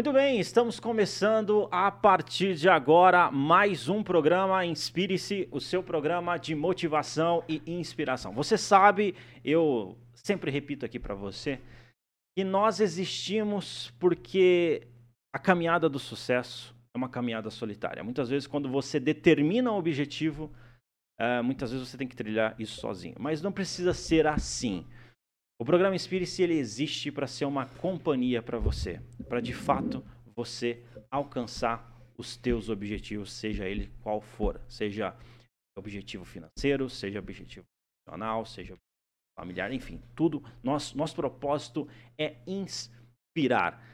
Muito bem, estamos começando a partir de agora mais um programa Inspire-se, o seu programa de motivação e inspiração. Você sabe, eu sempre repito aqui para você, que nós existimos porque a caminhada do sucesso é uma caminhada solitária. Muitas vezes, quando você determina um objetivo, uh, muitas vezes você tem que trilhar isso sozinho. Mas não precisa ser assim. O programa Inspire-se ele existe para ser uma companhia para você, para de fato você alcançar os teus objetivos, seja ele qual for, seja objetivo financeiro, seja objetivo profissional, seja familiar, enfim, tudo. Nosso, nosso propósito é inspirar.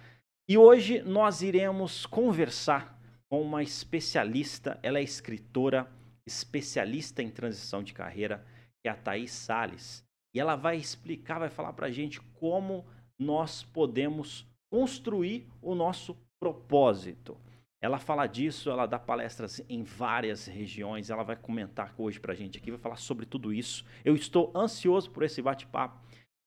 E hoje nós iremos conversar com uma especialista, ela é escritora, especialista em transição de carreira, que é a Thaís Salles. E ela vai explicar, vai falar para a gente como nós podemos construir o nosso propósito. Ela fala disso, ela dá palestras em várias regiões, ela vai comentar hoje para a gente aqui, vai falar sobre tudo isso. Eu estou ansioso por esse bate-papo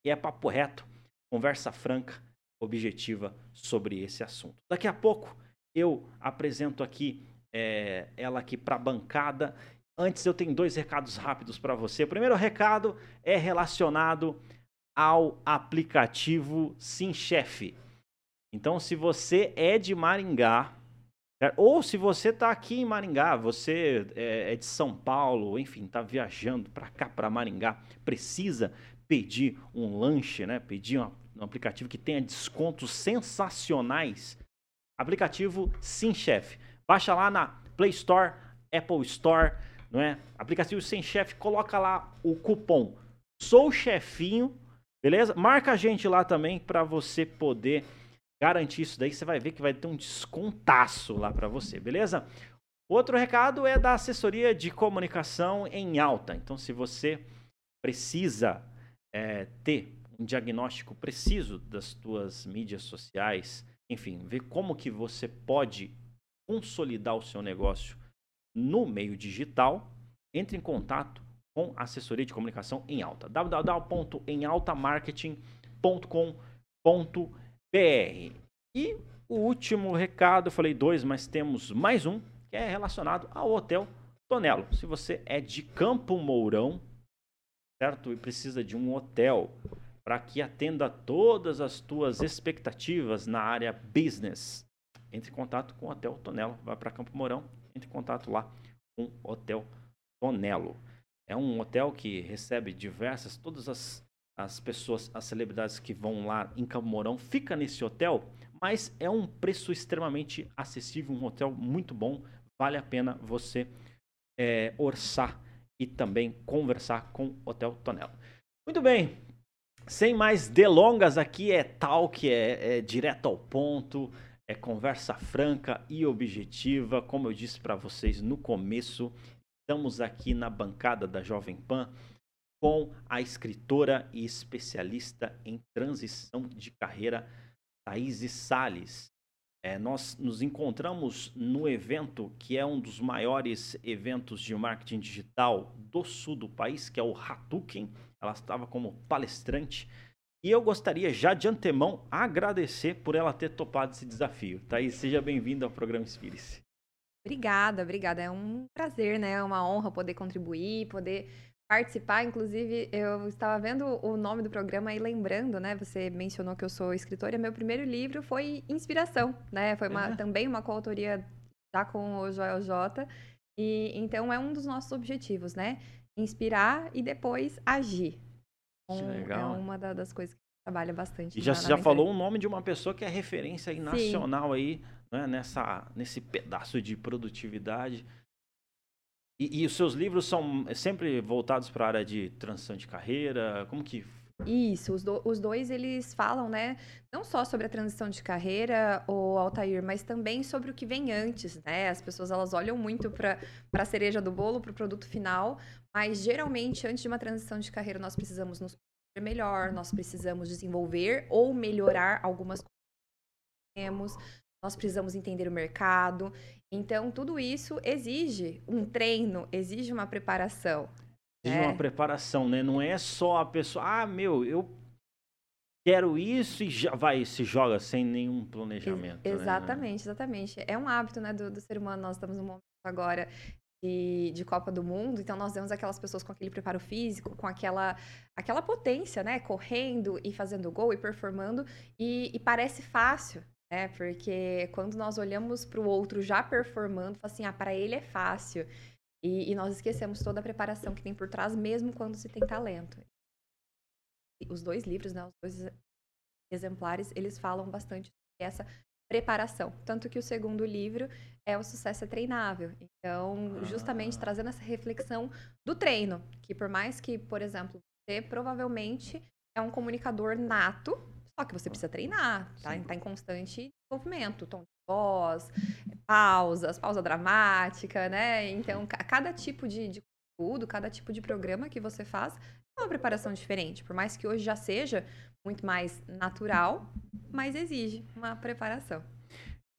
e é papo reto, conversa franca, objetiva sobre esse assunto. Daqui a pouco eu apresento aqui é, ela aqui para a bancada Antes eu tenho dois recados rápidos para você. O primeiro recado é relacionado ao aplicativo SimChef. Então, se você é de Maringá, ou se você está aqui em Maringá, você é, é de São Paulo, enfim, está viajando para cá, para Maringá, precisa pedir um lanche, né? Pedir um, aplicativo que tenha descontos sensacionais. Aplicativo SimChef. Baixa lá na Play Store, Apple Store não é? Aplicativo sem chefe, coloca lá o cupom Sou Chefinho, beleza? Marca a gente lá também para você poder garantir isso daí. Você vai ver que vai ter um descontaço lá para você, beleza? Outro recado é da assessoria de comunicação em alta. Então, se você precisa é, ter um diagnóstico preciso das suas mídias sociais, enfim, ver como que você pode consolidar o seu negócio no meio digital, entre em contato com a assessoria de comunicação em alta. www.emaltamarketing.com.br. E o último recado, eu falei dois, mas temos mais um, que é relacionado ao Hotel Tonelo. Se você é de Campo Mourão, certo? E precisa de um hotel para que atenda todas as tuas expectativas na área business, entre em contato com o Hotel Tonelo. Vai para Campo Mourão, entre em contato lá com o Hotel Tonelo. É um hotel que recebe diversas, todas as, as pessoas, as celebridades que vão lá em Campo Mourão, fica nesse hotel, mas é um preço extremamente acessível, um hotel muito bom, vale a pena você é, orçar e também conversar com o Hotel Tonelo. Muito bem, sem mais delongas aqui é tal que é, é direto ao ponto é conversa franca e objetiva. Como eu disse para vocês no começo, estamos aqui na bancada da Jovem Pan com a escritora e especialista em transição de carreira, Thaís Salles. É, nós nos encontramos no evento que é um dos maiores eventos de marketing digital do sul do país, que é o Hatuken. Ela estava como palestrante e eu gostaria já de antemão agradecer por ela ter topado esse desafio. Thaís, seja bem-vinda ao programa Inspire-se. Obrigada, obrigada. É um prazer, né? É uma honra poder contribuir, poder participar. Inclusive, eu estava vendo o nome do programa e lembrando, né? Você mencionou que eu sou escritora. Meu primeiro livro foi Inspiração, né? Foi uma, é. também uma coautoria já com o Joel J. E então é um dos nossos objetivos, né? Inspirar e depois agir. É uma das coisas que trabalha bastante. E já, já falou o nome de uma pessoa que é referência aí nacional aí, né, nessa, nesse pedaço de produtividade. E, e, os seus livros são sempre voltados para a área de transição de carreira? Como que isso, os, do, os, dois eles falam, né, não só sobre a transição de carreira, o Altair, mas também sobre o que vem antes, né? As pessoas elas olham muito para a cereja do bolo, para o produto final, mas geralmente antes de uma transição de carreira nós precisamos nos melhor, nós precisamos desenvolver ou melhorar algumas coisas que temos, nós precisamos entender o mercado. Então, tudo isso exige um treino, exige uma preparação. Exige é. uma preparação, né? Não é só a pessoa, ah, meu, eu quero isso e já vai, se joga sem nenhum planejamento. Ex exatamente, né? exatamente. É um hábito, né, do, do ser humano. Nós estamos num momento agora de, de, Copa do Mundo, então nós vemos aquelas pessoas com aquele preparo físico, com aquela, aquela potência, né? Correndo e fazendo gol e performando, e, e parece fácil, né? Porque quando nós olhamos para o outro já performando, assim, ah, para ele é fácil. E, e, nós esquecemos toda a preparação que tem por trás, mesmo quando se tem talento. Os dois livros, né? Os dois exemplares, eles falam bastante sobre essa preparação. Tanto que o segundo livro é O Sucesso é Treinável. Então, justamente ah. trazendo essa reflexão do treino, que por mais que, por exemplo, você provavelmente é um comunicador nato, só que você precisa treinar, tá, tá em constante desenvolvimento, tom de voz, pausas, pausa dramática, né? Então, cada tipo de, de conteúdo, cada tipo de programa que você faz é uma preparação diferente. Por mais que hoje já seja muito mais natural, mas exige uma preparação.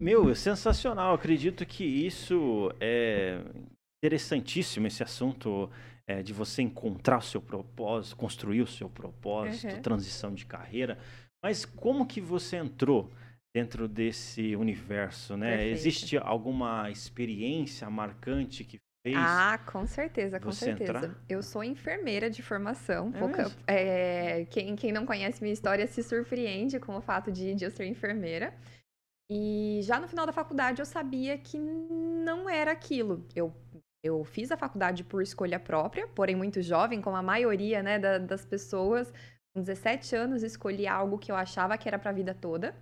Meu, sensacional. Acredito que isso é interessantíssimo, esse assunto é, de você encontrar o seu propósito, construir o seu propósito, uhum. transição de carreira. Mas como que você entrou dentro desse universo, né? Perfeito. Existe alguma experiência marcante que fez? Ah, com certeza, com certeza. Entrar? Eu sou enfermeira de formação. É Pouca, é, quem, quem não conhece minha história se surpreende com o fato de, de eu ser enfermeira. E já no final da faculdade eu sabia que não era aquilo. Eu, eu fiz a faculdade por escolha própria, porém muito jovem, como a maioria né, da, das pessoas. Com 17 anos, escolhi algo que eu achava que era para a vida toda.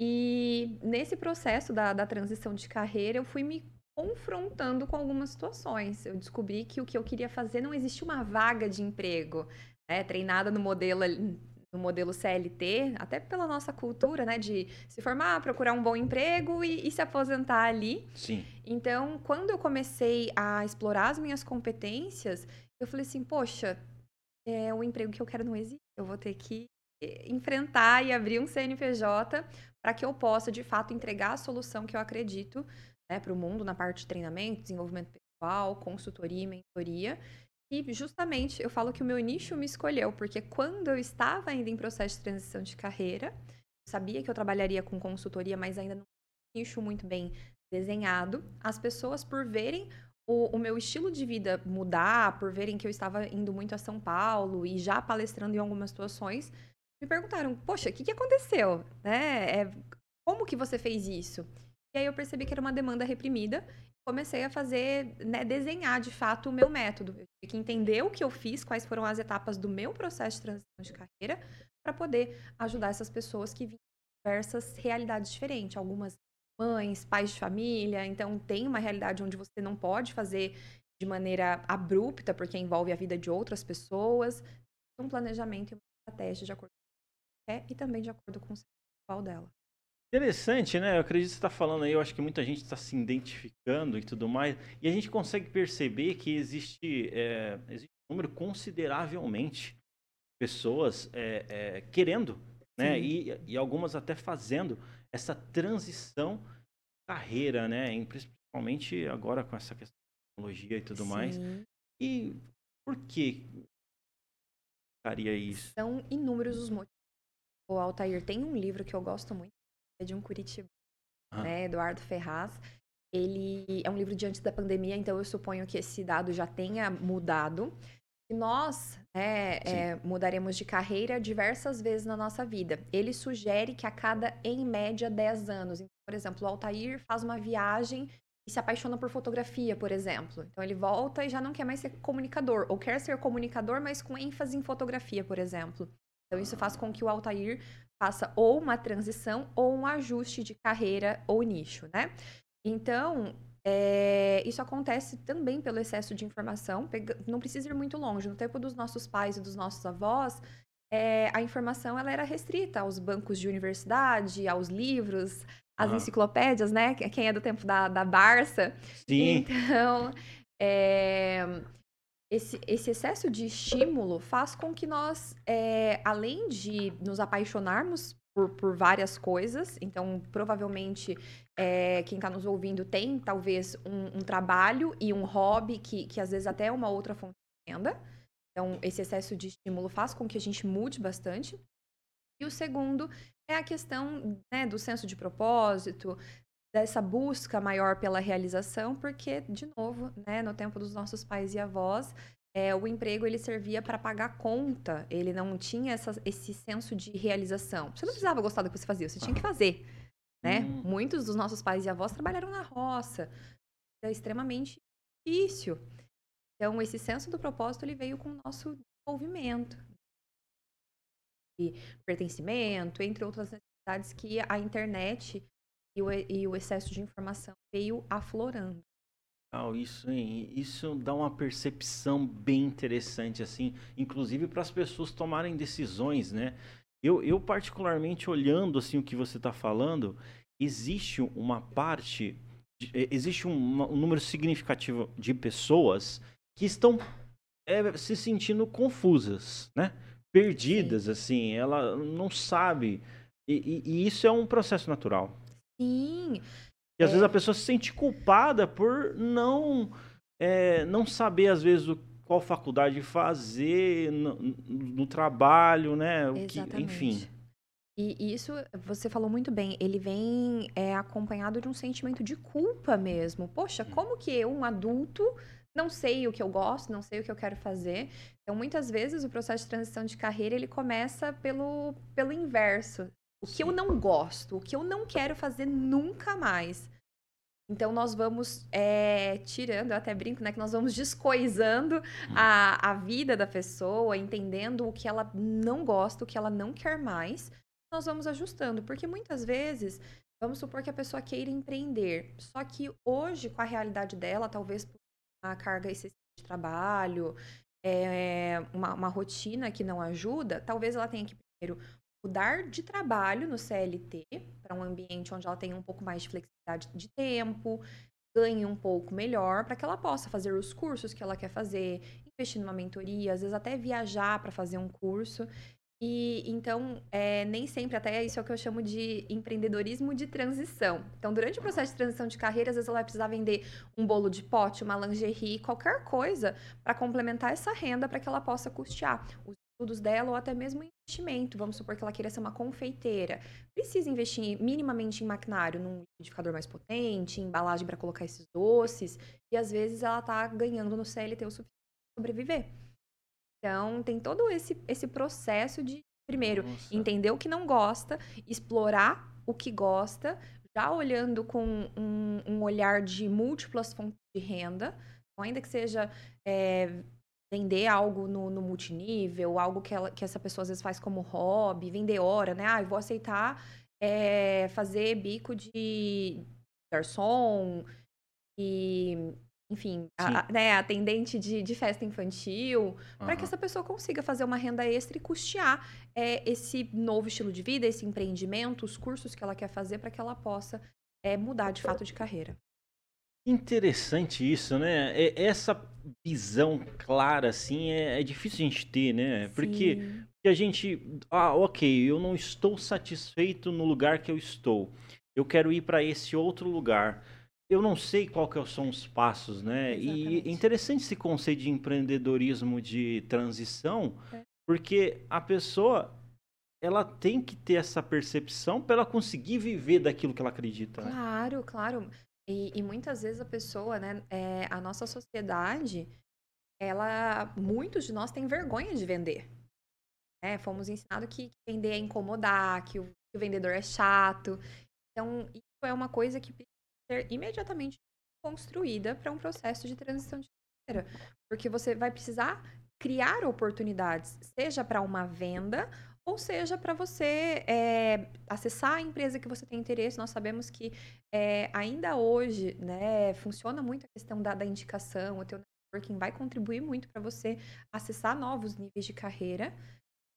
E nesse processo da, da transição de carreira, eu fui me confrontando com algumas situações. Eu descobri que o que eu queria fazer não existia uma vaga de emprego, né, treinada no modelo no modelo CLT, até pela nossa cultura, né, de se formar, procurar um bom emprego e, e, se aposentar ali. Sim. Então, quando eu comecei a explorar as minhas competências, eu falei assim, poxa, é um emprego que eu quero não existe. Eu vou ter que enfrentar e abrir um CNPJ para que eu possa, de fato, entregar a solução que eu acredito né, para o mundo na parte de treinamento, desenvolvimento pessoal, consultoria e mentoria. E justamente eu falo que o meu nicho me escolheu, porque quando eu estava ainda em processo de transição de carreira, sabia que eu trabalharia com consultoria, mas ainda não tinha um nicho muito bem desenhado. As pessoas, por verem o, o, meu estilo de vida mudar, por verem que eu estava indo muito a São Paulo e já palestrando em algumas situações, me perguntaram: Poxa, o que, que aconteceu? Né? É, como que você fez isso? E aí eu percebi que era uma demanda reprimida comecei a fazer, né, desenhar de fato o meu método. Eu tive que entender o que eu fiz, quais foram as etapas do meu processo de transição de carreira, para poder ajudar essas pessoas que vinham de diversas realidades diferentes. Algumas mães, pais de família, então tem uma realidade onde você não pode fazer de maneira abrupta, porque envolve a vida de outras pessoas. Um planejamento e uma estratégia de acordo com o que quer e também de acordo com o sexual dela. Interessante, né? Eu acredito que você está falando aí, eu acho que muita gente está se identificando e tudo mais, e a gente consegue perceber que existe, é, existe um número consideravelmente pessoas é, é, querendo, né? E, e, algumas até fazendo essa transição de carreira, né? Principalmente agora com essa questão de tecnologia e tudo Sim. mais. E por que faria isso? São inúmeros os motivos. O Altair tem um livro que eu gosto muito, de um Curitiba, ah. né, Eduardo Ferraz. Ele é um livro de antes da pandemia, então eu suponho que esse dado já tenha mudado. E nós né, é, mudaremos de carreira diversas vezes na nossa vida. Ele sugere que a cada, em média, 10 anos. Então, por exemplo, o Altair faz uma viagem e se apaixona por fotografia, por exemplo. Então ele volta e já não quer mais ser comunicador, ou quer ser comunicador, mas com ênfase em fotografia, por exemplo. Então isso faz com que o Altair faça ou uma transição ou um ajuste de carreira ou nicho, né? Então, é, isso acontece também pelo excesso de informação. Não precisa ir muito longe. No tempo dos nossos pais e dos nossos avós, é, a informação ela era restrita aos bancos de universidade, aos livros, às enciclopédias, né? Quem é do tempo da, da Barça. Sim. Então, é, esse, esse excesso de estímulo faz com que nós, é, além de nos apaixonarmos por, por várias coisas, então provavelmente é, quem está nos ouvindo tem talvez um, um, trabalho e um hobby que, que às vezes até é uma outra fonte de renda. Então, esse excesso de estímulo faz com que a gente mude bastante. E o segundo é a questão né, do senso de propósito, dessa busca maior pela realização, porque, de novo, né, no tempo dos nossos pais e avós, é, o emprego ele servia para pagar conta, ele não tinha essa, esse senso de realização. Você não precisava gostar do que você fazia, você tinha que fazer. Né? Hum. Muitos dos nossos pais e avós trabalharam na roça. É extremamente difícil. Então, esse senso do propósito ele veio com o nosso desenvolvimento. E pertencimento, entre outras necessidades que a internet e o, e o excesso de informação veio aflorando. Oh, isso, hein? isso dá uma percepção bem interessante, assim, inclusive para as pessoas tomarem decisões, né? Eu, eu particularmente olhando assim o que você está falando, existe uma parte, existe um, um, número significativo de pessoas que estão é, se sentindo confusas, né? Perdidas, Sim. assim, ela não sabe. E, e, e, isso é um processo natural. Sim. E às é. vezes a pessoa se sente culpada por não é, não saber, às vezes, o, qual faculdade fazer no, no trabalho, né? O que, enfim. E isso, você falou muito bem, ele vem é, acompanhado de um sentimento de culpa mesmo. Poxa, como que eu, um adulto, não sei o que eu gosto, não sei o que eu quero fazer. Então, muitas vezes, o processo de transição de carreira, ele começa pelo, pelo inverso. O que eu não gosto, o que eu não quero fazer nunca mais. Então, nós vamos é, tirando, eu até brinco, né? Que nós vamos descoisando hum. a, a vida da pessoa, entendendo o que ela não gosta, o que ela não quer mais. Nós vamos ajustando, porque muitas vezes, vamos supor que a pessoa queira empreender. Só que hoje, com a realidade dela, talvez por uma carga excessiva de trabalho, é, uma, uma rotina que não ajuda, talvez ela tenha que primeiro mudar de trabalho no CLT para um ambiente onde ela tenha um pouco mais de flexibilidade de tempo, ganhe um pouco melhor para que ela possa fazer os cursos que ela quer fazer, investir numa mentoria, às vezes até viajar para fazer um curso. E então, é, nem sempre, até isso é o que eu chamo de empreendedorismo de transição. Então, durante o processo de transição de carreira, às vezes ela vai precisar vender um bolo de pote, uma lingerie, qualquer coisa para complementar essa renda para que ela possa custear os estudos dela ou até mesmo investimento. Vamos supor que ela queira ser uma confeiteira. Precisa investir minimamente em maquinário, num liquidificador mais potente, em embalagem para colocar esses doces. E às vezes ela está ganhando no CLT o suficiente para sobreviver. Então, tem todo esse, esse processo de, primeiro, Nossa. entender o que não gosta, explorar o que gosta, já olhando com um, um olhar de múltiplas fontes de renda, ainda que seja é, vender algo no, no, multinível, algo que, ela, que essa pessoa às vezes faz como hobby, vender hora, né? Ah, eu vou aceitar é, fazer bico de garçom e enfim, a, né, atendente de, de festa infantil, uhum. para que essa pessoa consiga fazer uma renda extra e custear é, esse novo estilo de vida, esse empreendimento, os cursos que ela quer fazer para que ela possa é, mudar de fato de carreira. Interessante isso, né? Essa visão clara, assim, é, é difícil a gente ter, né? Porque, porque a gente. Ah, ok, eu não estou satisfeito no lugar que eu estou. Eu quero ir para esse outro lugar eu não sei qual que são os passos, né? Exatamente. E é interessante esse conceito de empreendedorismo de transição, é. porque a pessoa ela tem que ter essa percepção para ela conseguir viver daquilo que ela acredita. Né? Claro, claro. E, e, muitas vezes a pessoa, né, é, a nossa sociedade, ela, muitos de nós têm vergonha de vender. É, fomos ensinados que vender é incomodar, que o, que o vendedor é chato. Então, isso é uma coisa que ser imediatamente construída para um processo de transição de carreira. Porque você vai precisar criar oportunidades, seja para uma venda ou seja para você é, acessar a empresa que você tem interesse. Nós sabemos que é, ainda hoje né, funciona muito a questão da, da indicação, o teu networking vai contribuir muito para você acessar novos níveis de carreira,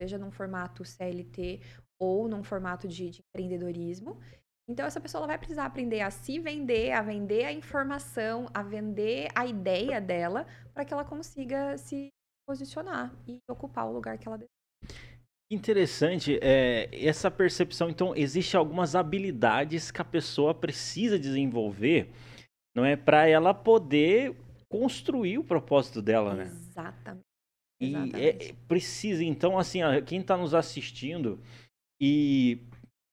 seja num formato CLT ou num formato de, de empreendedorismo. Então, essa pessoa vai precisar aprender a se vender, a vender a informação, a vender a ideia dela, para que ela consiga se posicionar e ocupar o lugar que ela deseja. Interessante é, essa percepção. Então, existe algumas habilidades que a pessoa precisa desenvolver, não é, para ela poder construir o propósito dela, né? Exatamente. E é, precisa, então, assim, quem está nos assistindo e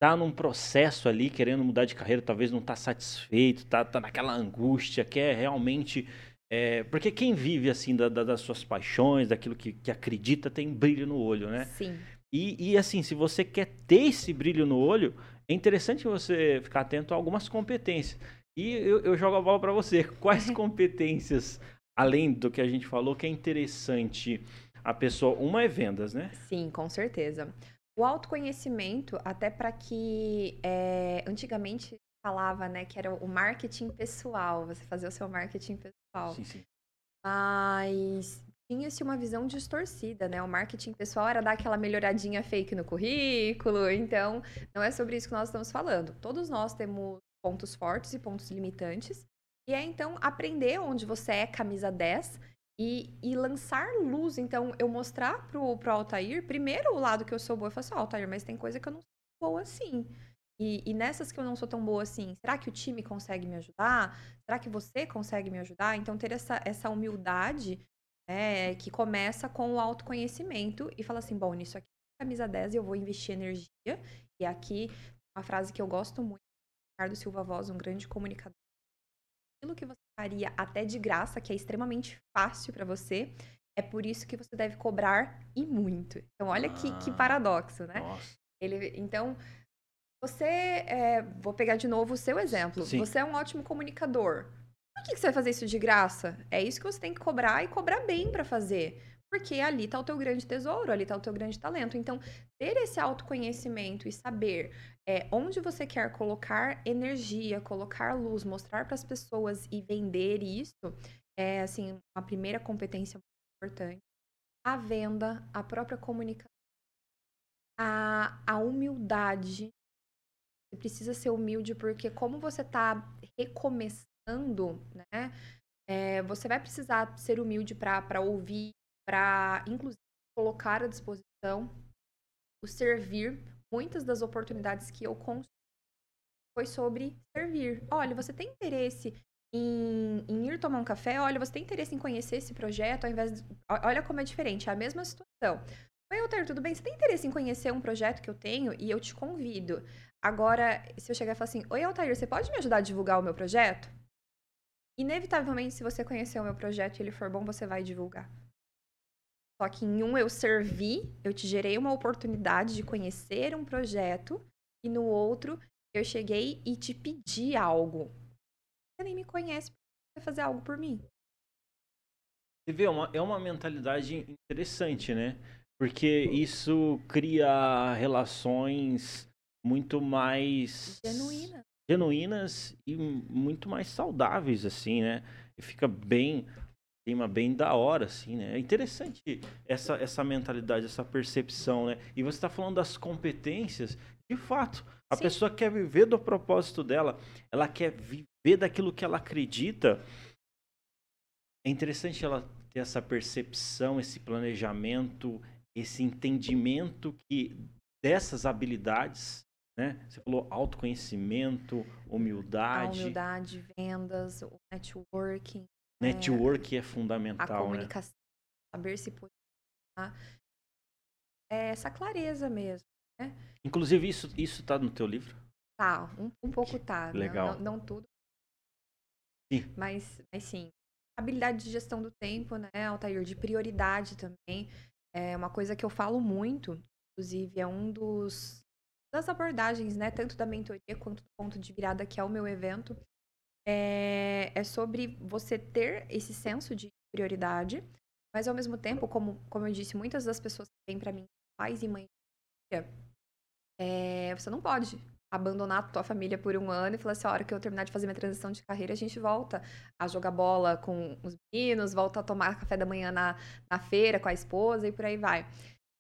tá num processo ali, querendo mudar de carreira, talvez não tá satisfeito, tá, tá naquela angústia, quer realmente. É, porque quem vive assim da, da, das suas paixões, daquilo que, que acredita, tem brilho no olho, né? Sim. E, e assim, se você quer ter esse brilho no olho, é interessante você ficar atento a algumas competências. E eu, eu jogo a bola para você. Quais competências, além do que a gente falou, que é interessante a pessoa. Uma é vendas, né? Sim, com certeza. O autoconhecimento, até para que é, antigamente falava, né, que era o marketing pessoal, você fazer o seu marketing pessoal. Sim, sim. Mas tinha-se uma visão distorcida, né? O marketing pessoal era dar aquela melhoradinha fake no currículo. Então, não é sobre isso que nós estamos falando. Todos nós temos pontos fortes e pontos limitantes. E é então aprender onde você é camisa 10 e, e, lançar luz. Então, eu mostrar pro, pro Altair, primeiro o lado que eu sou boa, eu falo assim, oh, Altair, mas tem coisa que eu não sou boa assim. E, e, nessas que eu não sou tão boa assim, será que o time consegue me ajudar? Será que você consegue me ajudar? Então, ter essa, essa humildade né, que começa com o autoconhecimento e fala assim, bom, nisso aqui é camisa 10 eu vou investir energia. E aqui, uma frase que eu gosto muito, Ricardo Silva Voz, um grande comunicador, aquilo que você faria até de graça, que é extremamente fácil para você, é por isso que você deve cobrar e muito. Então, olha ah, que, que, ah, paradoxo, né? Ele, então, você. É, vou pegar de novo o seu exemplo. Sim. Você é um ótimo comunicador. Por que, que você vai fazer isso de graça? É isso que você tem que cobrar e cobrar bem para fazer. Porque ali está o teu grande tesouro, ali está o teu grande talento. Então, ter esse autoconhecimento e saber é, onde você quer colocar energia, colocar luz, mostrar para as pessoas e vender isso, é assim, uma primeira competência importante. A venda, a própria comunicação, a, a humildade. Você precisa ser humilde, porque como você está recomeçando, né? É, você vai precisar ser humilde para ouvir para, inclusive, colocar à disposição o servir. Muitas das oportunidades que eu construí foi sobre servir. Olha, você tem interesse em, em, ir tomar um café? Olha, você tem interesse em conhecer esse projeto ao invés de... Olha como é diferente, é a mesma situação. Oi, Alter, tudo bem? Você tem interesse em conhecer um projeto que eu tenho e eu te convido? Agora, se eu chegar e falar assim, Oi, Altair, você pode me ajudar a divulgar o meu projeto? Inevitavelmente, se você conhecer o meu projeto e ele for bom, você vai divulgar. Só que em um eu servi, eu te gerei uma oportunidade de conhecer um projeto, e no outro eu cheguei e te pedi algo. Você nem me conhece, você fazer algo por mim. Você vê, é uma, é uma mentalidade interessante, né? Porque isso cria relações muito mais genuínas, genuínas e muito mais saudáveis, assim, né? E fica bem clima bem da hora, assim, né? É interessante essa, essa mentalidade, essa percepção, né? E você está falando das competências, de fato, a Sim. pessoa quer viver do propósito dela, ela quer viver daquilo que ela acredita. É interessante ela ter essa percepção, esse planejamento, esse entendimento que dessas habilidades, né? Você falou autoconhecimento, humildade. A humildade, vendas, o networking, Network é, é fundamental, a né? comunicação, né? saber se posicionar. É essa clareza mesmo, né? Inclusive, isso, isso tá no teu livro? Tá, um, um pouco tá. Legal. Não, não, tudo. Sim. Mas, mas sim. Habilidade de gestão do tempo, né, Altair? De prioridade também. É uma coisa que eu falo muito, inclusive, é um dos das abordagens, né, tanto da mentoria quanto do ponto de virada que é o meu evento, é, é sobre você ter esse senso de prioridade, mas ao mesmo tempo, como, como eu disse, muitas das pessoas que vêm para mim, pais e mães, é, você não pode abandonar a tua família por um ano e falar assim, a hora que eu terminar de fazer minha transição de carreira, a gente volta a jogar bola com os meninos, volta a tomar café da manhã na, na feira com a esposa e por aí vai.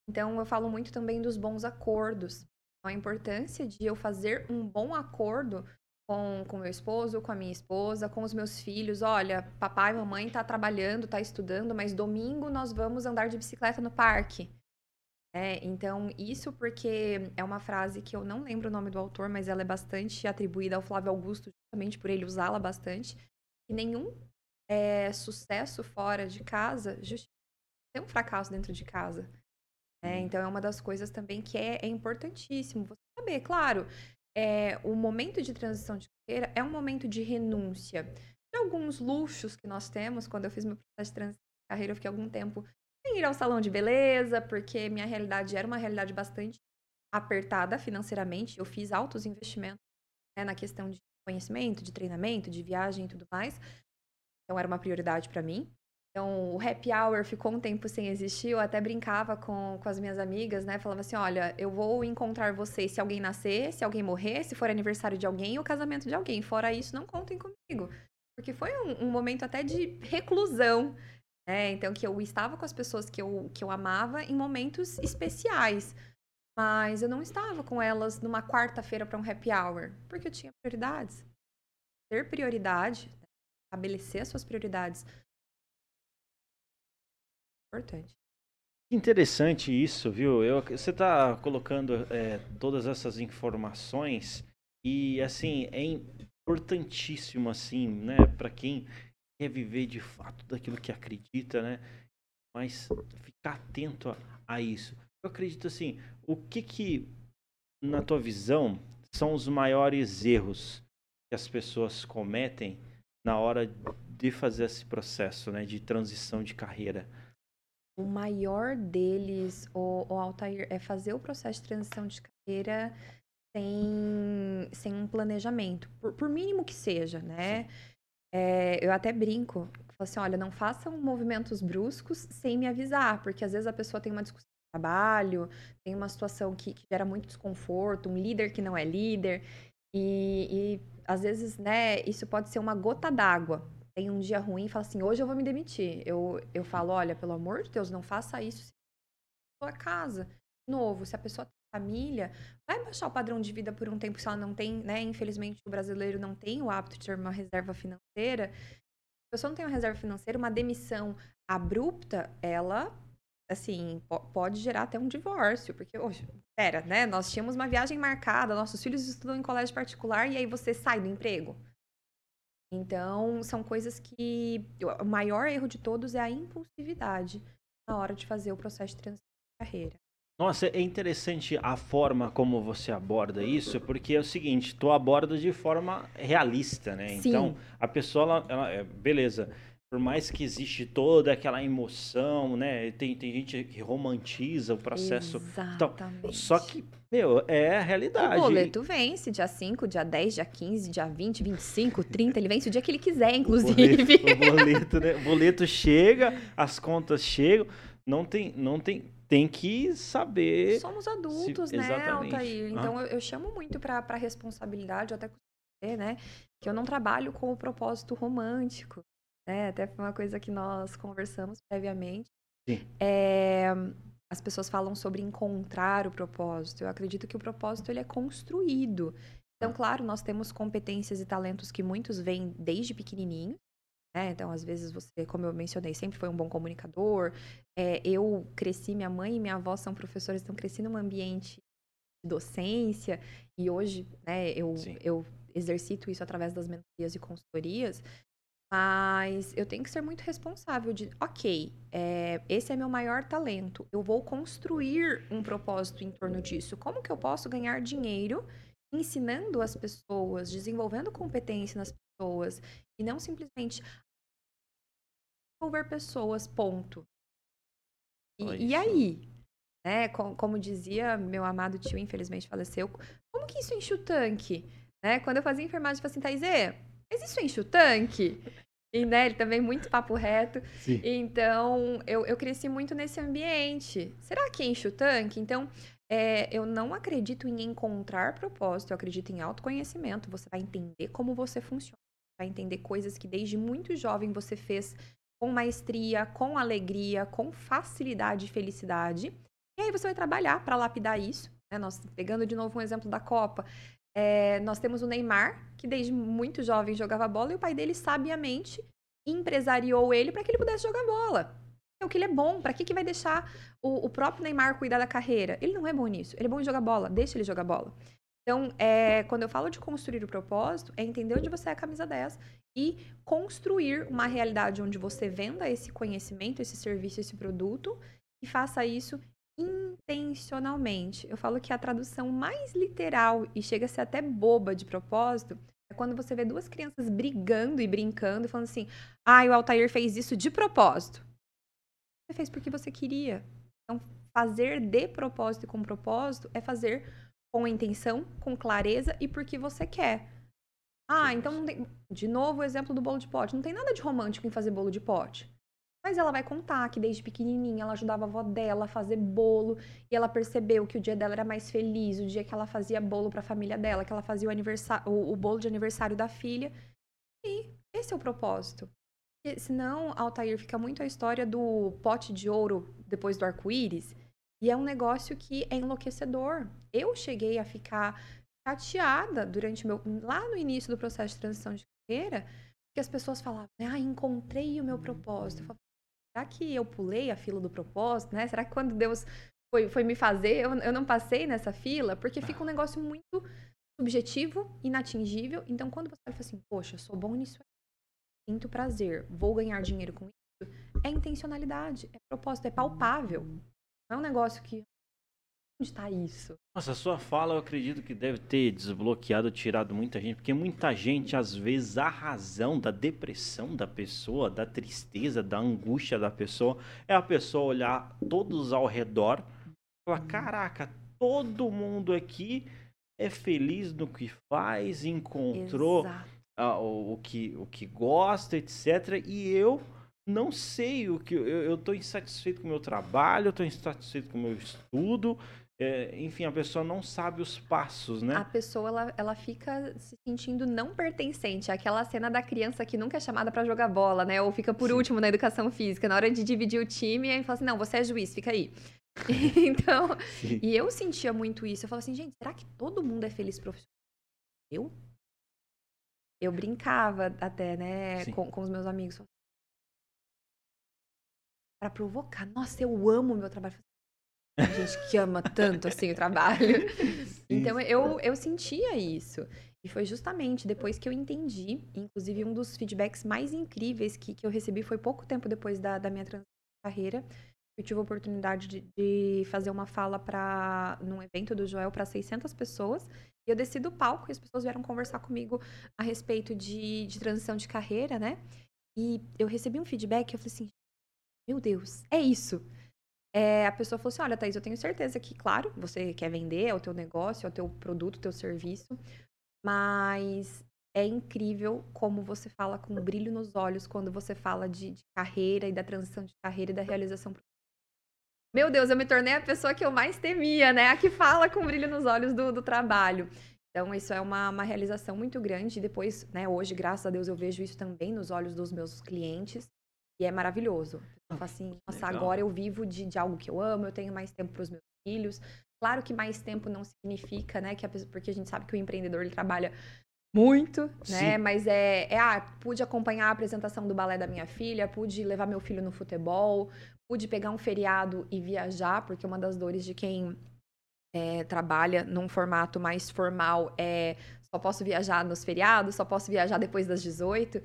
Então, eu falo muito também dos bons acordos. A importância de eu fazer um bom acordo com, com meu esposo, com a minha esposa, com os meus filhos. Olha, papai e mamãe tá trabalhando, tá estudando, mas domingo nós vamos andar de bicicleta no parque. É, então, isso porque é uma frase que eu não lembro o nome do autor, mas ela é bastante atribuída ao Flávio Augusto, justamente por ele usá-la bastante. E nenhum é, sucesso fora de casa tem um fracasso dentro de casa. Né? Então, é uma das coisas também que é, é importantíssimo você saber. Claro, é, o momento de transição de carreira é um momento de renúncia de alguns luxos que nós temos. Quando eu fiz meu processo de transição de carreira, eu fiquei algum tempo sem ir ao salão de beleza, porque minha realidade era uma realidade bastante apertada financeiramente. Eu fiz altos investimentos né, na questão de conhecimento, de treinamento, de viagem e tudo mais. Então era uma prioridade para mim. Então, o happy hour ficou um tempo sem existir. Eu até brincava com, com as minhas amigas, né? Falava assim: olha, eu vou encontrar vocês se alguém nascer, se alguém morrer, se for aniversário de alguém ou casamento de alguém. Fora isso, não contem comigo. Porque foi um, um momento até de reclusão, né? Então, que eu estava com as pessoas que eu, que eu amava em momentos especiais. Mas eu não estava com elas numa quarta-feira para um happy hour, porque eu tinha prioridades. Ter prioridade, né? estabelecer as suas prioridades. Importante. Interessante isso, viu? Eu, você está colocando é, todas essas informações e assim é importantíssimo assim, né, para quem quer viver de fato daquilo que acredita, né? Mas ficar atento a, a isso. Eu acredito assim, o que que, na tua visão, são os maiores erros que as pessoas cometem na hora de fazer esse processo, né, de transição de carreira? O maior deles, o, o Altair, é fazer o processo de transição de carreira sem, sem um planejamento, por, por mínimo que seja, né? É, eu até brinco, falo assim, olha, não façam movimentos bruscos sem me avisar, porque às vezes a pessoa tem uma discussão trabalho, tem uma situação que, que, gera muito desconforto, um líder que não é líder, e, e às vezes, né, isso pode ser uma gota d'água. Tem um dia ruim e fala assim, hoje eu vou me demitir. Eu, eu falo, olha, pelo amor de Deus, não faça isso sua casa. Novo, se a pessoa tem família, vai baixar o padrão de vida por um tempo se ela não tem, né? Infelizmente, o brasileiro não tem o hábito de ter uma reserva financeira. Se a pessoa não tem uma reserva financeira, uma demissão abrupta, ela assim, pode gerar até um divórcio, porque, hoje, pera, né? Nós tínhamos uma viagem marcada, nossos filhos estudam em colégio particular e aí você sai do emprego. Então, são coisas que o maior erro de todos é a impulsividade na hora de fazer o processo de transição de carreira. Nossa, é interessante a forma como você aborda isso, porque é o seguinte, tu aborda de forma realista, né? Sim. Então, a pessoa, ela, ela, é, beleza, por mais que existe toda aquela emoção, né? Tem, tem gente que romantiza o processo. Exatamente. Então, só que, meu, é a realidade. O boleto vence dia 5, dia 10, dia 15, dia 20, 25, 30. Ele vence o dia que ele quiser, inclusive. O boleto, o boleto, né? o boleto chega, as contas chegam. Não tem, não tem, tem que saber. Somos adultos, se... né, Exatamente. Altair? Então ah. eu, eu, chamo muito para a responsabilidade, eu até né? Que eu não trabalho com o propósito romântico. Né? Até foi uma coisa que nós conversamos previamente. Sim. É, as pessoas falam sobre encontrar o propósito. Eu acredito que o propósito ele é construído. Então, claro, nós temos competências e talentos que muitos vêm desde pequenininho. Né? Então, às vezes, você, como eu mencionei, sempre foi um bom comunicador. É, eu cresci, minha mãe e minha avó são professores, então cresci num ambiente de docência. E hoje, né, eu, eu exercito isso através das mentorias e consultorias. Mas eu tenho que ser muito responsável de, ok, é, esse é meu maior talento. Eu vou construir um propósito em torno disso. Como que eu posso ganhar dinheiro ensinando as pessoas, desenvolvendo competência nas pessoas e não simplesmente desenvolver pessoas, ponto. E, e aí? Né? Como, como, dizia meu amado tio, infelizmente faleceu, como que isso enche o tanque? Né? Quando eu fazia enfermagem, eu falei assim, Thaisê, mas isso enche o tanque? E, né, ele também muito papo reto. Sim. Então, eu, eu cresci muito nesse ambiente. Será que enche o tanque? Então, é, eu não acredito em encontrar propósito, eu acredito em autoconhecimento. Você vai entender como você funciona. Vai entender coisas que desde muito jovem você fez com maestria, com alegria, com facilidade e felicidade. E aí você vai trabalhar para lapidar isso. Né? Nós, pegando de novo um exemplo da Copa, é, nós temos o Neymar, que desde muito jovem jogava bola, e o pai dele sabiamente empresariou ele para que ele pudesse jogar bola. O que ele é bom, para que, que vai deixar o, o, próprio Neymar cuidar da carreira? Ele não é bom nisso, ele é bom em jogar bola, deixa ele jogar bola. Então, é, quando eu falo de construir o propósito, é entender onde você é a camisa 10 e construir uma realidade onde você venda esse conhecimento, esse serviço, esse produto e faça isso intencionalmente. Eu falo que a tradução mais literal e chega a ser até boba de propósito é quando você vê duas crianças brigando e brincando falando assim: ah, o Altair fez isso de propósito. Você fez porque você queria. Então, fazer de propósito e com propósito é fazer com intenção, com clareza e porque você quer. Ah, então não tem. De novo, o exemplo do bolo de pote. Não tem nada de romântico em fazer bolo de pote. Mas ela vai contar que desde pequenininha ela ajudava a avó dela a fazer bolo e ela percebeu que o dia dela era mais feliz, o dia que ela fazia bolo para a família dela, que ela fazia o, aniversário, o, o, bolo de aniversário da filha. E esse é o propósito. Porque, senão, Altair fica muito a história do pote de ouro depois do arco-íris. E é um negócio que é enlouquecedor. Eu cheguei a ficar chateada durante meu lá no início do processo de transição de carreira, que as pessoas falavam: "Ah, encontrei o meu propósito". Eu falava, será que eu pulei a fila do propósito, né? Será que quando Deus foi, foi me fazer, eu, eu não passei nessa fila? Porque fica um ah. negócio muito subjetivo, inatingível. Então, quando você fala assim, poxa, sou bom nisso, sinto prazer, vou ganhar dinheiro com isso, é intencionalidade, é propósito, é palpável. Não é um negócio que Onde está isso? Nossa, a sua fala eu acredito que deve ter desbloqueado, tirado muita gente, porque muita gente, às vezes, a razão da depressão da pessoa, da tristeza, da angústia da pessoa, é a pessoa olhar todos ao redor e falar: caraca, todo mundo aqui é feliz no que faz, encontrou a, o, o, que, o que gosta, etc. E eu não sei o que. Eu estou insatisfeito com o meu trabalho, estou insatisfeito com o meu estudo, é, enfim, a pessoa não sabe os passos, né? A pessoa, ela, ela fica se sentindo não pertencente. Aquela cena da criança que nunca é chamada para jogar bola, né? Ou fica por Sim. último na educação física. Na hora de dividir o time, aí fala assim, não, você é juiz, fica aí. então, Sim. e eu sentia muito isso. Eu falo assim, gente, será que todo mundo é feliz profissional? Eu? Eu brincava até, né, com, com os meus amigos. Para provocar. Nossa, eu amo o meu trabalho gente que ama tanto assim o trabalho. Então eu, eu sentia isso. E foi justamente depois que eu entendi, inclusive um dos feedbacks mais incríveis que, que eu recebi foi pouco tempo depois da, da minha carreira. Eu tive a oportunidade de, de fazer uma fala para num evento do Joel para 600 pessoas. E eu desci do palco e as pessoas vieram conversar comigo a respeito de, de transição de carreira, né? E eu recebi um feedback e eu falei assim: Meu Deus, é isso é, a pessoa falou assim: olha, Thaís, eu tenho certeza que, claro, você quer vender, é o teu negócio, é o teu produto, o teu serviço, mas é incrível como você fala com um brilho nos olhos quando você fala de, de carreira e da transição de carreira e da realização. Meu Deus, eu me tornei a pessoa que eu mais temia, né? A que fala com brilho nos olhos do, do trabalho. Então, isso é uma, uma realização muito grande. E depois, né, hoje, graças a Deus, eu vejo isso também nos olhos dos meus clientes. E é maravilhoso. Eu falo assim, nossa, Legal. agora eu vivo de, de algo que eu amo, eu tenho mais tempo para os meus filhos. Claro que mais tempo não significa, né, que a pessoa, porque a gente sabe que o empreendedor ele trabalha muito, né? Sim. Mas é, é, ah, pude acompanhar a apresentação do balé da minha filha, pude levar meu filho no futebol, pude pegar um feriado e viajar, porque uma das dores de quem é, trabalha num formato mais formal é só posso viajar nos feriados, só posso viajar depois das 18.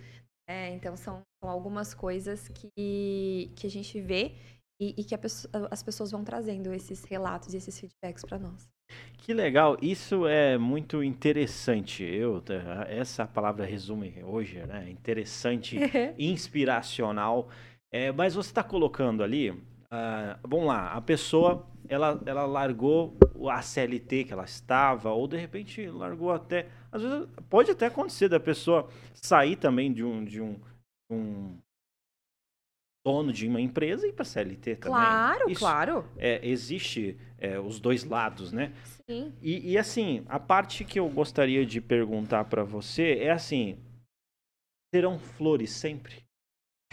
É, então são, são, algumas coisas que, que a gente vê e, e que pessoa, as pessoas vão trazendo esses relatos e esses feedbacks para nós. Que legal, isso é muito interessante. Eu essa palavra resume hoje, né? Interessante, inspiracional. É, mas você está colocando ali, uh, vamos lá, a pessoa ela, ela largou a CLT que ela estava, ou de repente largou até. Às vezes pode até acontecer da pessoa sair também de um, de um, um dono de uma empresa e ir para CLT também. Claro, Isso, claro. É, existe é, os dois lados, né? Sim. E, e assim, a parte que eu gostaria de perguntar para você é assim: serão flores sempre?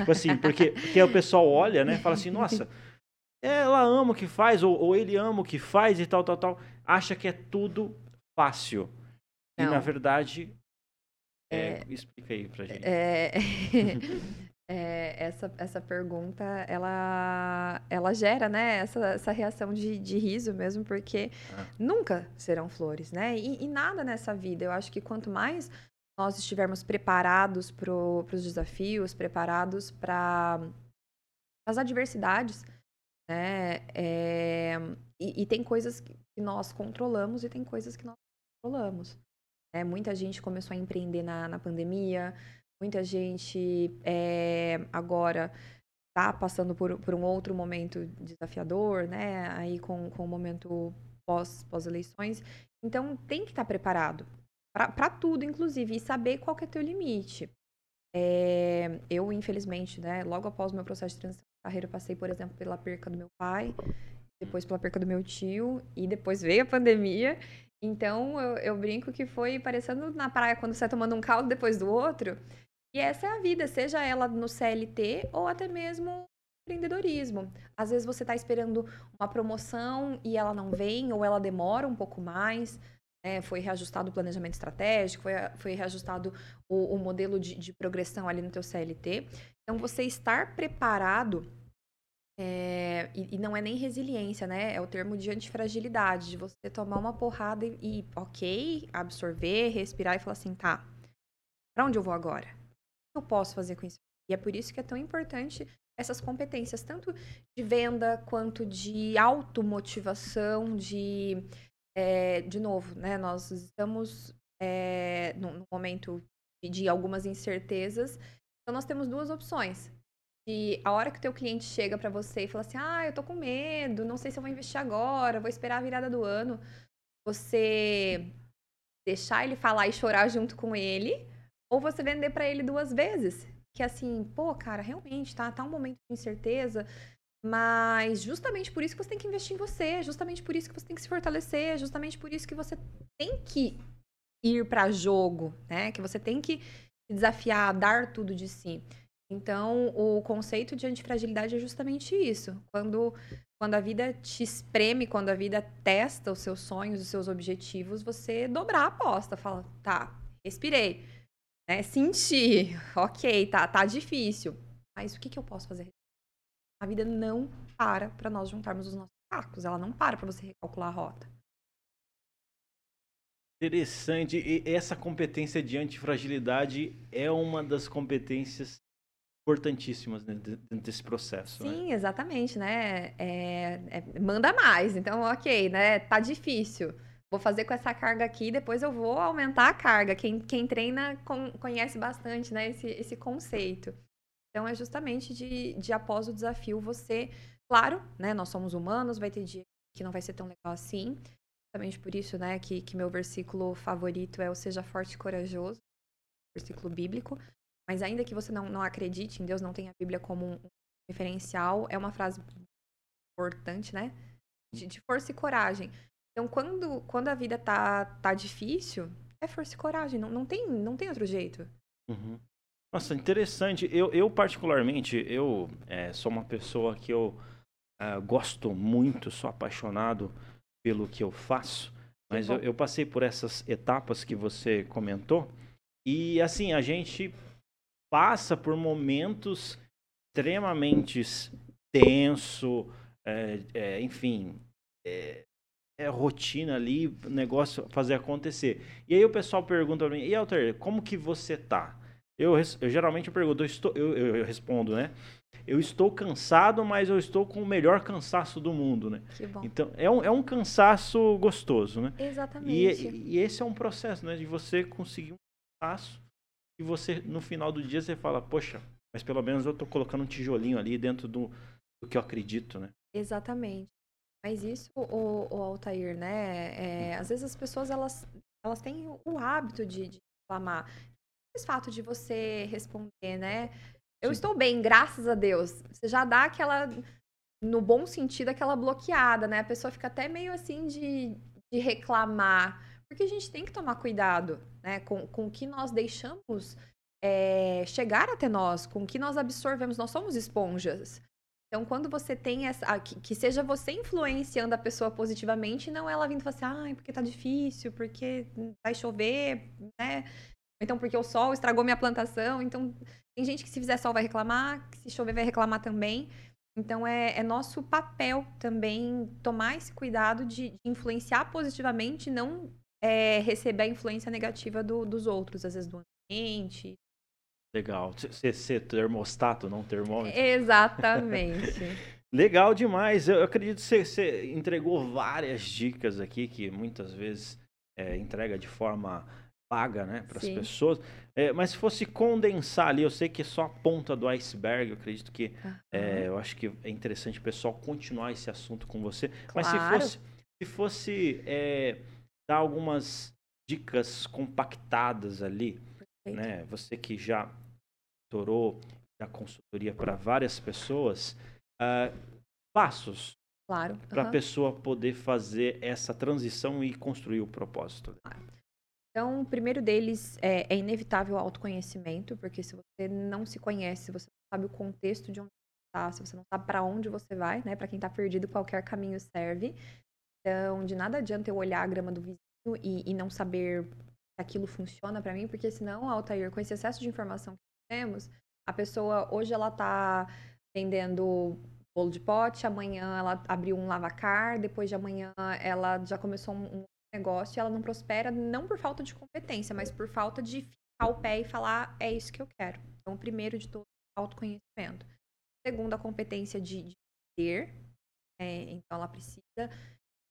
Tipo assim, porque, porque o pessoal olha, né? Fala assim, nossa, ela ama o que faz, ou, ou ele ama o que faz e tal, tal, tal. Acha que é tudo fácil. Não. E na verdade. É, é, explica aí pra gente. É, é, essa, essa pergunta, ela, ela gera, né, essa, essa reação de, de riso mesmo, porque ah. nunca serão flores, né? E, e, nada nessa vida. Eu acho que quanto mais nós estivermos preparados para os desafios, preparados para as adversidades, né? É, e, e, tem coisas que nós controlamos e tem coisas que nós controlamos. Né? Muita gente começou a empreender na, na pandemia, muita gente é, agora está passando por, por um outro momento desafiador, né? Aí com, com o momento pós, pós-eleições. Então tem que estar tá preparado para tudo, inclusive, e saber qual que é teu limite. É, eu, infelizmente, né, logo após o meu processo de transição de carreira, passei, por exemplo, pela perca do meu pai, depois pela perca do meu tio, e depois veio a pandemia. Então, eu, eu brinco que foi parecendo na praia quando você está tomando um caldo depois do outro. E essa é a vida, seja ela no CLT ou até mesmo empreendedorismo. Às vezes você está esperando uma promoção e ela não vem, ou ela demora um pouco mais. Né? Foi reajustado o planejamento estratégico, foi, foi reajustado o, o modelo de, de, progressão ali no teu CLT. Então, você estar preparado, é, e, e, não é nem resiliência, né? É o termo de antifragilidade, de você tomar uma porrada e, e ok, absorver, respirar e falar assim, tá, para onde eu vou agora? O que eu posso fazer com isso? E é por isso que é tão importante essas competências, tanto de venda quanto de automotivação, de é, de novo, né, nós estamos é, num, momento de algumas incertezas, então nós temos duas opções. E a hora que o teu cliente chega para você e fala assim, ah, eu tô com medo, não sei se eu vou investir agora, vou esperar a virada do ano, você deixar ele falar e chorar junto com ele, ou você vender para ele duas vezes. Que assim, pô, cara, realmente, tá, tá um momento de incerteza, mas justamente por isso que você tem que investir em você, justamente por isso que você tem que se fortalecer, justamente por isso que você tem que ir para jogo, né? Que você tem que se desafiar, dar tudo de si. Então, o conceito de antifragilidade é justamente isso. Quando, quando a vida te espreme, quando a vida testa os seus sonhos, os seus objetivos, você dobrar a aposta, fala, tá, respirei, né? Senti, ok, tá, tá difícil. Mas o que, que eu posso fazer a vida não para para nós juntarmos os nossos cacos. Ela não para para você recalcular a rota. Interessante. E essa competência de antifragilidade é uma das competências importantíssimas dentro desse processo. Né? Sim, né? exatamente, né? É, é, manda mais. Então, ok, né? Tá difícil. Vou fazer com essa carga aqui, depois eu vou aumentar a carga. Quem, quem treina conhece bastante, né? Esse, esse conceito. Então, é justamente de, de após o desafio você. Claro, né? Nós somos humanos, vai ter dia que não vai ser tão legal assim. Justamente por isso, né, que, que meu versículo favorito é o Seja Forte e Corajoso, versículo bíblico. Mas ainda que você não, não acredite em Deus, não tenha a Bíblia como um referencial, é uma frase importante, né? De, de, força e coragem. Então, quando, quando a vida tá, tá difícil, é força e coragem. Não, não, tem, não tem outro jeito. Uhum. Nossa, interessante. Eu, eu particularmente, eu é, sou uma pessoa que eu é, gosto muito, sou apaixonado pelo que eu faço. Mas eu, eu, passei por essas etapas que você comentou. E assim, a gente passa por momentos extremamente tenso, é, é, enfim, é, é, rotina ali, negócio fazer acontecer. E aí o pessoal pergunta pra mim, e Alter, como que você tá? Eu, eu geralmente eu pergunto, eu, estou, eu, eu, eu, respondo, né? Eu estou cansado, mas eu estou com o melhor cansaço do mundo, né? Que bom. Então, é um, é um cansaço gostoso, né? Exatamente. E, e esse é um processo, né? De você conseguir um cansaço e você, no final do dia, você fala, poxa, mas pelo menos eu estou colocando um tijolinho ali dentro do, do que eu acredito, né? Exatamente. Mas isso, o, o Altair, né? É, às vezes as pessoas, elas, elas têm o hábito de, de reclamar simples fato de você responder, né? Eu Sim. estou bem, graças a Deus. Você já dá aquela, no bom sentido, aquela bloqueada, né? A pessoa fica até meio assim de, de reclamar. Porque a gente tem que tomar cuidado, né? Com, com o que nós deixamos é, chegar até nós, com o que nós absorvemos. Nós somos esponjas. Então, quando você tem essa. Que, que, seja você influenciando a pessoa positivamente, não ela vindo e falar assim, ah, porque tá difícil, porque vai chover, né? Então, porque o sol estragou minha plantação. Então, tem gente que se fizer sol vai reclamar, que se chover vai reclamar também. Então, é, é nosso papel também tomar esse cuidado de, de influenciar positivamente, não é, receber a influência negativa do, dos outros, às vezes do ambiente. Legal. Ser, termostato, não termômetro. Exatamente. Legal demais. Eu acredito que você, você entregou várias dicas aqui que muitas vezes é, entrega de forma paga, né, para as pessoas. É, mas se fosse condensar ali, eu sei que é só a ponta do iceberg. Eu acredito que uhum. é, eu acho que é interessante o pessoal continuar esse assunto com você. Claro. Mas se fosse, se fosse é, dar algumas dicas compactadas ali, Perfeito. né? Você que já torou a consultoria para várias pessoas, uh, passos claro. para a pessoa poder fazer essa transição e construir o propósito. Então, o primeiro deles é, é inevitável o autoconhecimento, porque se você não se conhece, você não sabe o contexto de onde você está, se você não sabe para onde você vai, né? Para quem está perdido, qualquer caminho serve. Então, de nada adianta eu olhar a grama do vizinho e, e não saber se aquilo funciona para mim, porque senão, Altair, com esse excesso de informação que temos, a pessoa hoje ela tá vendendo bolo de pote, amanhã ela abriu um lavacar, depois de amanhã ela já começou um negócio ela não prospera não por falta de competência, mas por falta de ficar o pé e falar é isso que eu quero. Então, primeiro de todos, autoconhecimento. Segundo, a competência de, de vender. É, então, ela precisa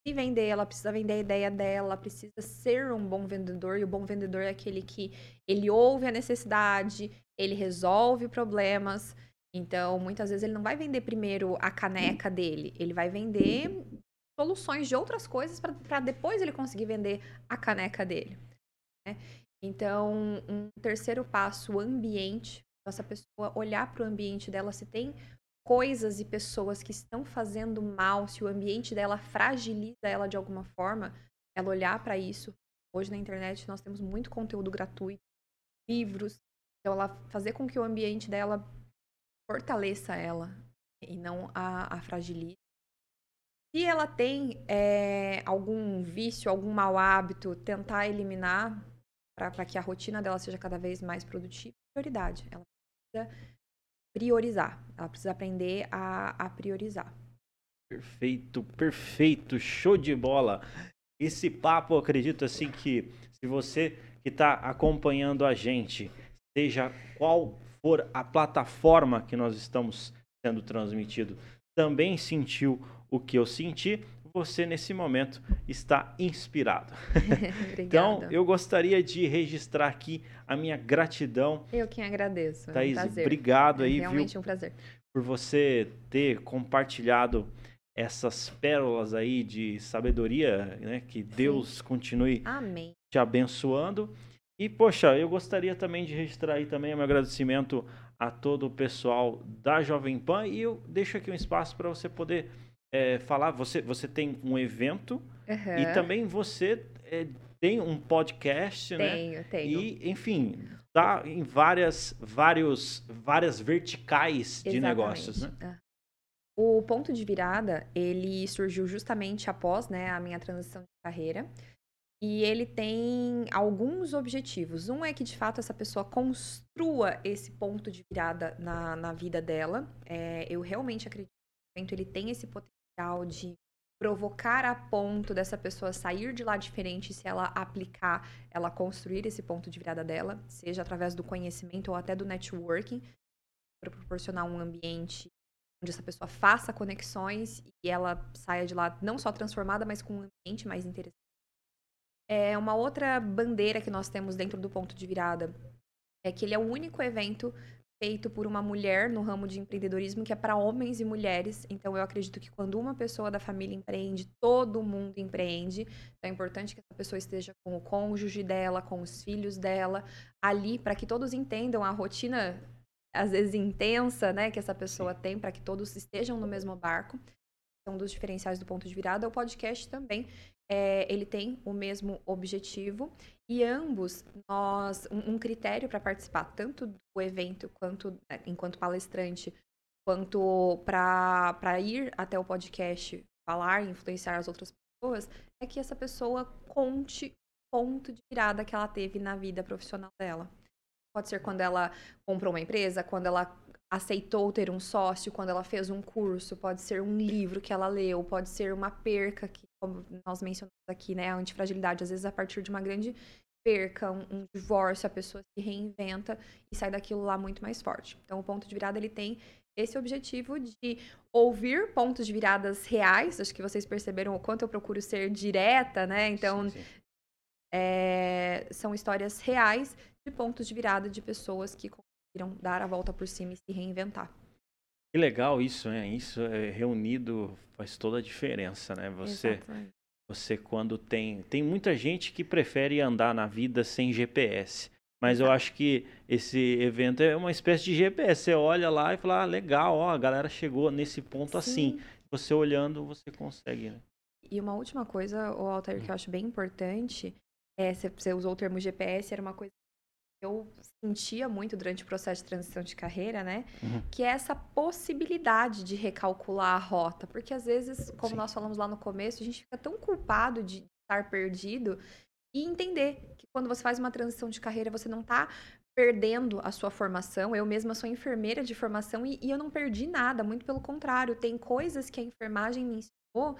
se vender, ela precisa vender a ideia dela, precisa ser um bom vendedor, e o bom vendedor é aquele que ele ouve a necessidade, ele resolve problemas. Então, muitas vezes ele não vai vender primeiro a caneca dele, ele vai vender soluções de outras coisas para depois ele conseguir vender a caneca dele. Né? Então, um terceiro passo, o ambiente. Essa pessoa olhar para o ambiente dela, se tem coisas e pessoas que estão fazendo mal, se o ambiente dela fragiliza ela de alguma forma, ela olhar para isso. Hoje na internet nós temos muito conteúdo gratuito, livros, então ela fazer com que o ambiente dela fortaleça ela e não a, a fragilize. Se ela tem é, algum vício, algum mau hábito, tentar eliminar para que a rotina dela seja cada vez mais produtiva, prioridade. Ela precisa priorizar. Ela precisa aprender a, a priorizar. Perfeito, perfeito, show de bola. Esse papo, eu acredito assim que se você que está acompanhando a gente, seja qual for a plataforma que nós estamos sendo transmitido, também sentiu o que eu senti, você nesse momento está inspirado. então, eu gostaria de registrar aqui a minha gratidão. Eu quem agradeço. Thaís, é um obrigado é aí, realmente viu, um prazer. Por você ter compartilhado essas pérolas aí de sabedoria, né? Que Deus Sim. continue Amém. te abençoando. E, poxa, eu gostaria também de registrar aí também o meu agradecimento a todo o pessoal da Jovem Pan e eu deixo aqui um espaço para você poder é, falar, você, você tem um evento uhum. e também você é, tem um podcast, tenho, né? Tenho, E, enfim, tá em várias, vários, várias verticais Exatamente. de negócios, né? Ah. O ponto de virada, ele surgiu justamente após né, a minha transição de carreira. E ele tem alguns objetivos. Um é que, de fato, essa pessoa construa esse ponto de virada na, na vida dela. É, eu realmente acredito que ele tem esse potencial de provocar a ponto dessa pessoa sair de lá diferente se ela aplicar, ela construir esse ponto de virada dela, seja através do conhecimento ou até do networking, para proporcionar um ambiente onde essa pessoa faça conexões e ela saia de lá não só transformada, mas com um ambiente mais interessante. É uma outra bandeira que nós temos dentro do ponto de virada é que ele é o único evento feito por uma mulher no ramo de empreendedorismo que é para homens e mulheres. Então eu acredito que quando uma pessoa da família empreende, todo mundo empreende. Então é importante que essa pessoa esteja com o cônjuge dela, com os filhos dela, ali para que todos entendam a rotina às vezes intensa, né, que essa pessoa tem para que todos estejam no mesmo barco. Então, um dos diferenciais do ponto de virada, o podcast também é, ele tem o mesmo objetivo e ambos nós um, um critério para participar tanto do evento quanto né, enquanto palestrante quanto para ir até o podcast falar influenciar as outras pessoas é que essa pessoa conte o ponto de virada que ela teve na vida profissional dela. Pode ser quando ela comprou uma empresa, quando ela aceitou ter um sócio, quando ela fez um curso, pode ser um livro que ela leu, pode ser uma perca que como nós mencionamos aqui, né, a antifragilidade, às vezes a partir de uma grande perca, um, um, divórcio, a pessoa se reinventa e sai daquilo lá muito mais forte. Então, o ponto de virada ele tem esse objetivo de ouvir pontos de viradas reais. Acho que vocês perceberam o quanto eu procuro ser direta, né? Então, sim, sim. É, são histórias reais de pontos de virada de pessoas que conseguiram dar a volta por cima e se reinventar. Que legal isso, né? Isso é reunido faz toda a diferença, né? Você, você quando tem, tem muita gente que prefere andar na vida sem GPS. Mas eu acho que esse evento é uma espécie de GPS. Você olha lá e fala, ah, legal, ó, a galera chegou nesse ponto assim. Sim. assim. Você olhando, você consegue, né? E uma última coisa, o Altair, que eu hum. acho bem importante, é, você usou o termo GPS, era uma coisa eu sentia muito durante o processo de transição de carreira, né? Uhum. Que é essa possibilidade de recalcular a rota. Porque às vezes, como Sim. nós falamos lá no começo, a gente fica tão culpado de estar perdido e entender que quando você faz uma transição de carreira, você não está perdendo a sua formação. Eu mesma sou enfermeira de formação e, e, eu não perdi nada, muito pelo contrário. Tem coisas que a enfermagem me ensinou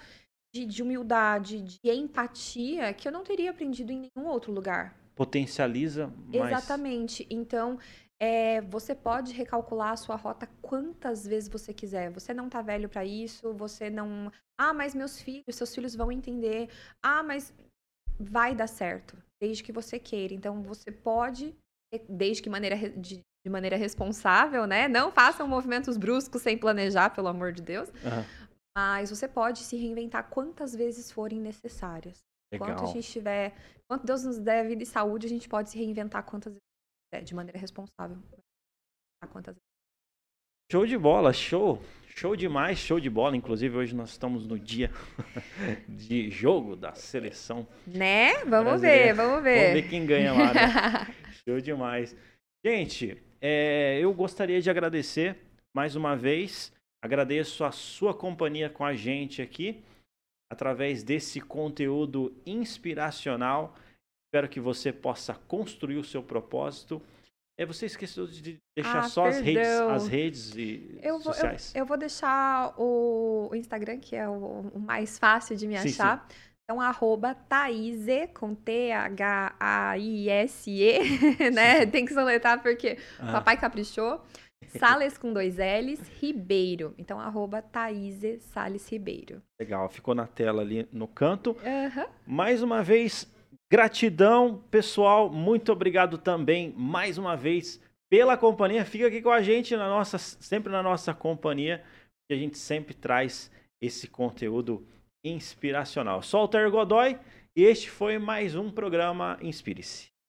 de, de humildade, de empatia, que eu não teria aprendido em nenhum outro lugar. Potencializa mais. Exatamente. Então, é, você pode recalcular a sua rota quantas vezes você quiser. Você não tá velho para isso, você não. Ah, mas meus filhos, seus filhos vão entender. Ah, mas vai dar certo, desde que você queira. Então, você pode, desde que maneira de, de maneira responsável, né? Não façam movimentos bruscos sem planejar, pelo amor de Deus. Uhum. Mas você pode se reinventar quantas vezes forem necessárias. Legal. Quanto a gente tiver, quanto Deus nos der vida e saúde, a gente pode se reinventar quantas vezes quiser, de maneira responsável. Quantas vezes. Show de bola, show. Show demais, show de bola. Inclusive, hoje nós estamos no dia de jogo da seleção. Né? Vamos brasileira. ver, vamos ver. Vamos ver quem ganha lá. Né? show demais. Gente, é, eu gostaria de agradecer mais uma vez. Agradeço a sua companhia com a gente aqui, através desse conteúdo inspiracional. Espero que você possa construir o seu propósito é, você esqueceu de deixar ah, só as redes, as redes e eu vou, sociais. Eu, eu, vou deixar o, Instagram, que é o, o, mais fácil de me sim, achar. Sim. Então, arroba Thaise, com T-H-A-I-S-E, né? Tem que soletrar porque ah. o papai caprichou. Sales com dois L's, Ribeiro. Então, arroba Thaise Sales Ribeiro. Legal, ficou na tela ali no canto. Uhum. Mais uma vez, Gratidão, pessoal. Muito obrigado também, mais uma vez, pela companhia. Fica aqui com a gente, na nossa, sempre na nossa companhia, que a gente sempre traz esse conteúdo inspiracional. Sou o Alter Godoy e este foi mais um programa Inspire-se.